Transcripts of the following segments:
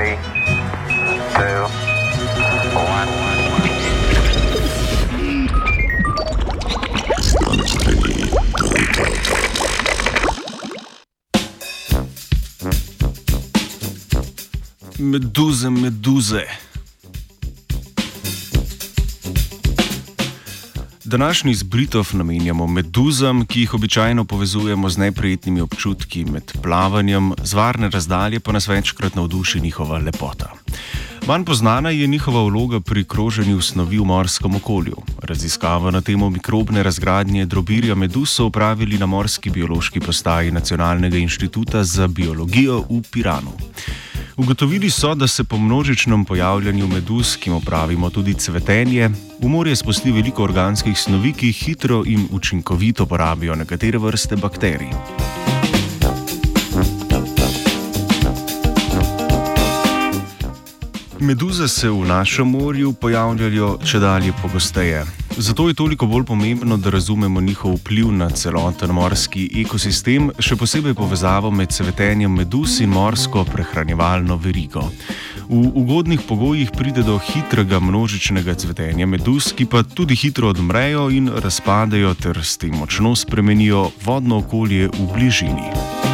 Three, two, one. Meduze, meduze. Današnji zbritov namenjamo meduzam, ki jih običajno povezujemo z neprijetnimi občutki med plavanjem, z varne razdalje pa nas večkrat navduši njihova lepota. Manj poznana je njihova vloga pri kroženju snovi v morskem okolju. Raziskavo na temo mikrobne razgradnje drobirja medus so upravili na Morski biološki postaji Nacionalnega inštituta za biologijo v Piranu. Ugotovili so, da se po množičnem pojavljanju meduz, ki mu pravimo tudi cvetenje, v morje spusti veliko organskih snovi, ki hitro in učinkovito porabijo nekatere vrste bakterij. Meduze se v našem morju pojavljajo če dalje pogosteje. Zato je toliko bolj pomembno, da razumemo njihov vpliv na celoten morski ekosistem, še posebej povezavo med cvetenjem meduz in morsko prehranjevalno verigo. V ugodnih pogojih pride do hitrega množičnega cvetenja meduz, ki pa tudi hitro odmrejo in razpadejo ter s tem močno spremenijo vodno okolje v bližini.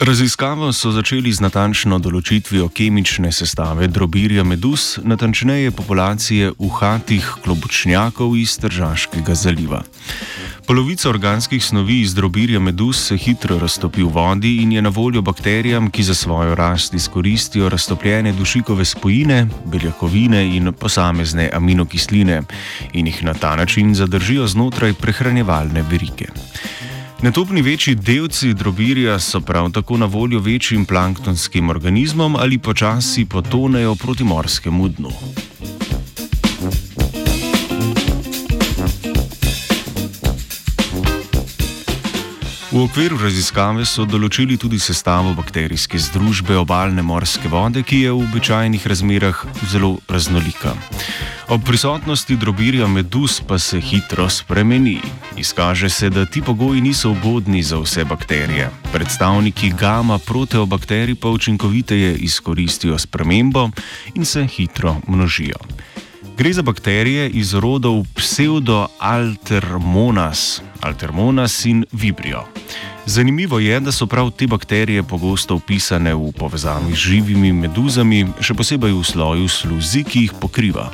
Raziskavo so začeli z natančno določitvijo kemične sestave drobirja meduz, natančneje populacije uhatih klobučnjakov iz Tržaškega zaliva. Polovica organskih snovi iz drobirja meduz se hitro raztopi v vodi in je na voljo bakterijam, ki za svojo rast izkoristijo raztopljene dušikove spojine, beljakovine in posamezne aminokisline in jih na ta način zadržijo znotraj prehranjevalne verige. Netopni večji delci drobirja so prav tako na voljo večjim planktonskim organizmom ali počasi potonejo proti morskemu dnu. V okviru raziskave so določili tudi sestavo bakterijske združbe obaljne morske vode, ki je v običajnih razmerah zelo raznolika. Ob prisotnosti drobirja meduz pa se hitro spremeni. Izkaže se, da ti pogoji niso ugodni za vse bakterije. Predstavniki gama proteobakterij pa učinkoviteje izkoristijo spremembo in se hitro množijo. Gre za bakterije iz rodov pseudo-altermonas, altermonas in vibrio. Zanimivo je, da so prav te bakterije pogosto upisane v povezavi z živimi meduzami, še posebej v sloju sluzi, ki jih pokriva.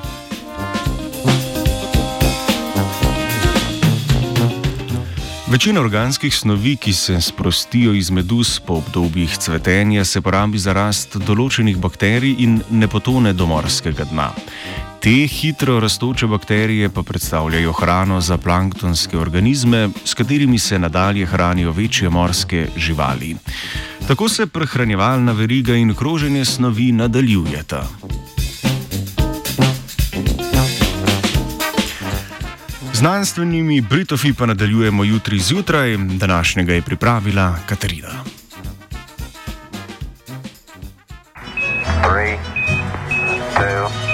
Večina organskih snovi, ki se sprostijo iz meduz po obdobjih cvetenja, se porabi za rast določenih bakterij in ne potone do morskega dna. Te hitro raztoče bakterije pa predstavljajo hrano za planktonske organizme, s katerimi se nadalje hranijo večje morske živali. Tako se prehranjevalna veriga in kroženje snovi nadaljujeta. Znanstvenimi Britofi pa nadaljujemo jutri zjutraj, današnjega je pripravila Katarina. Three, two,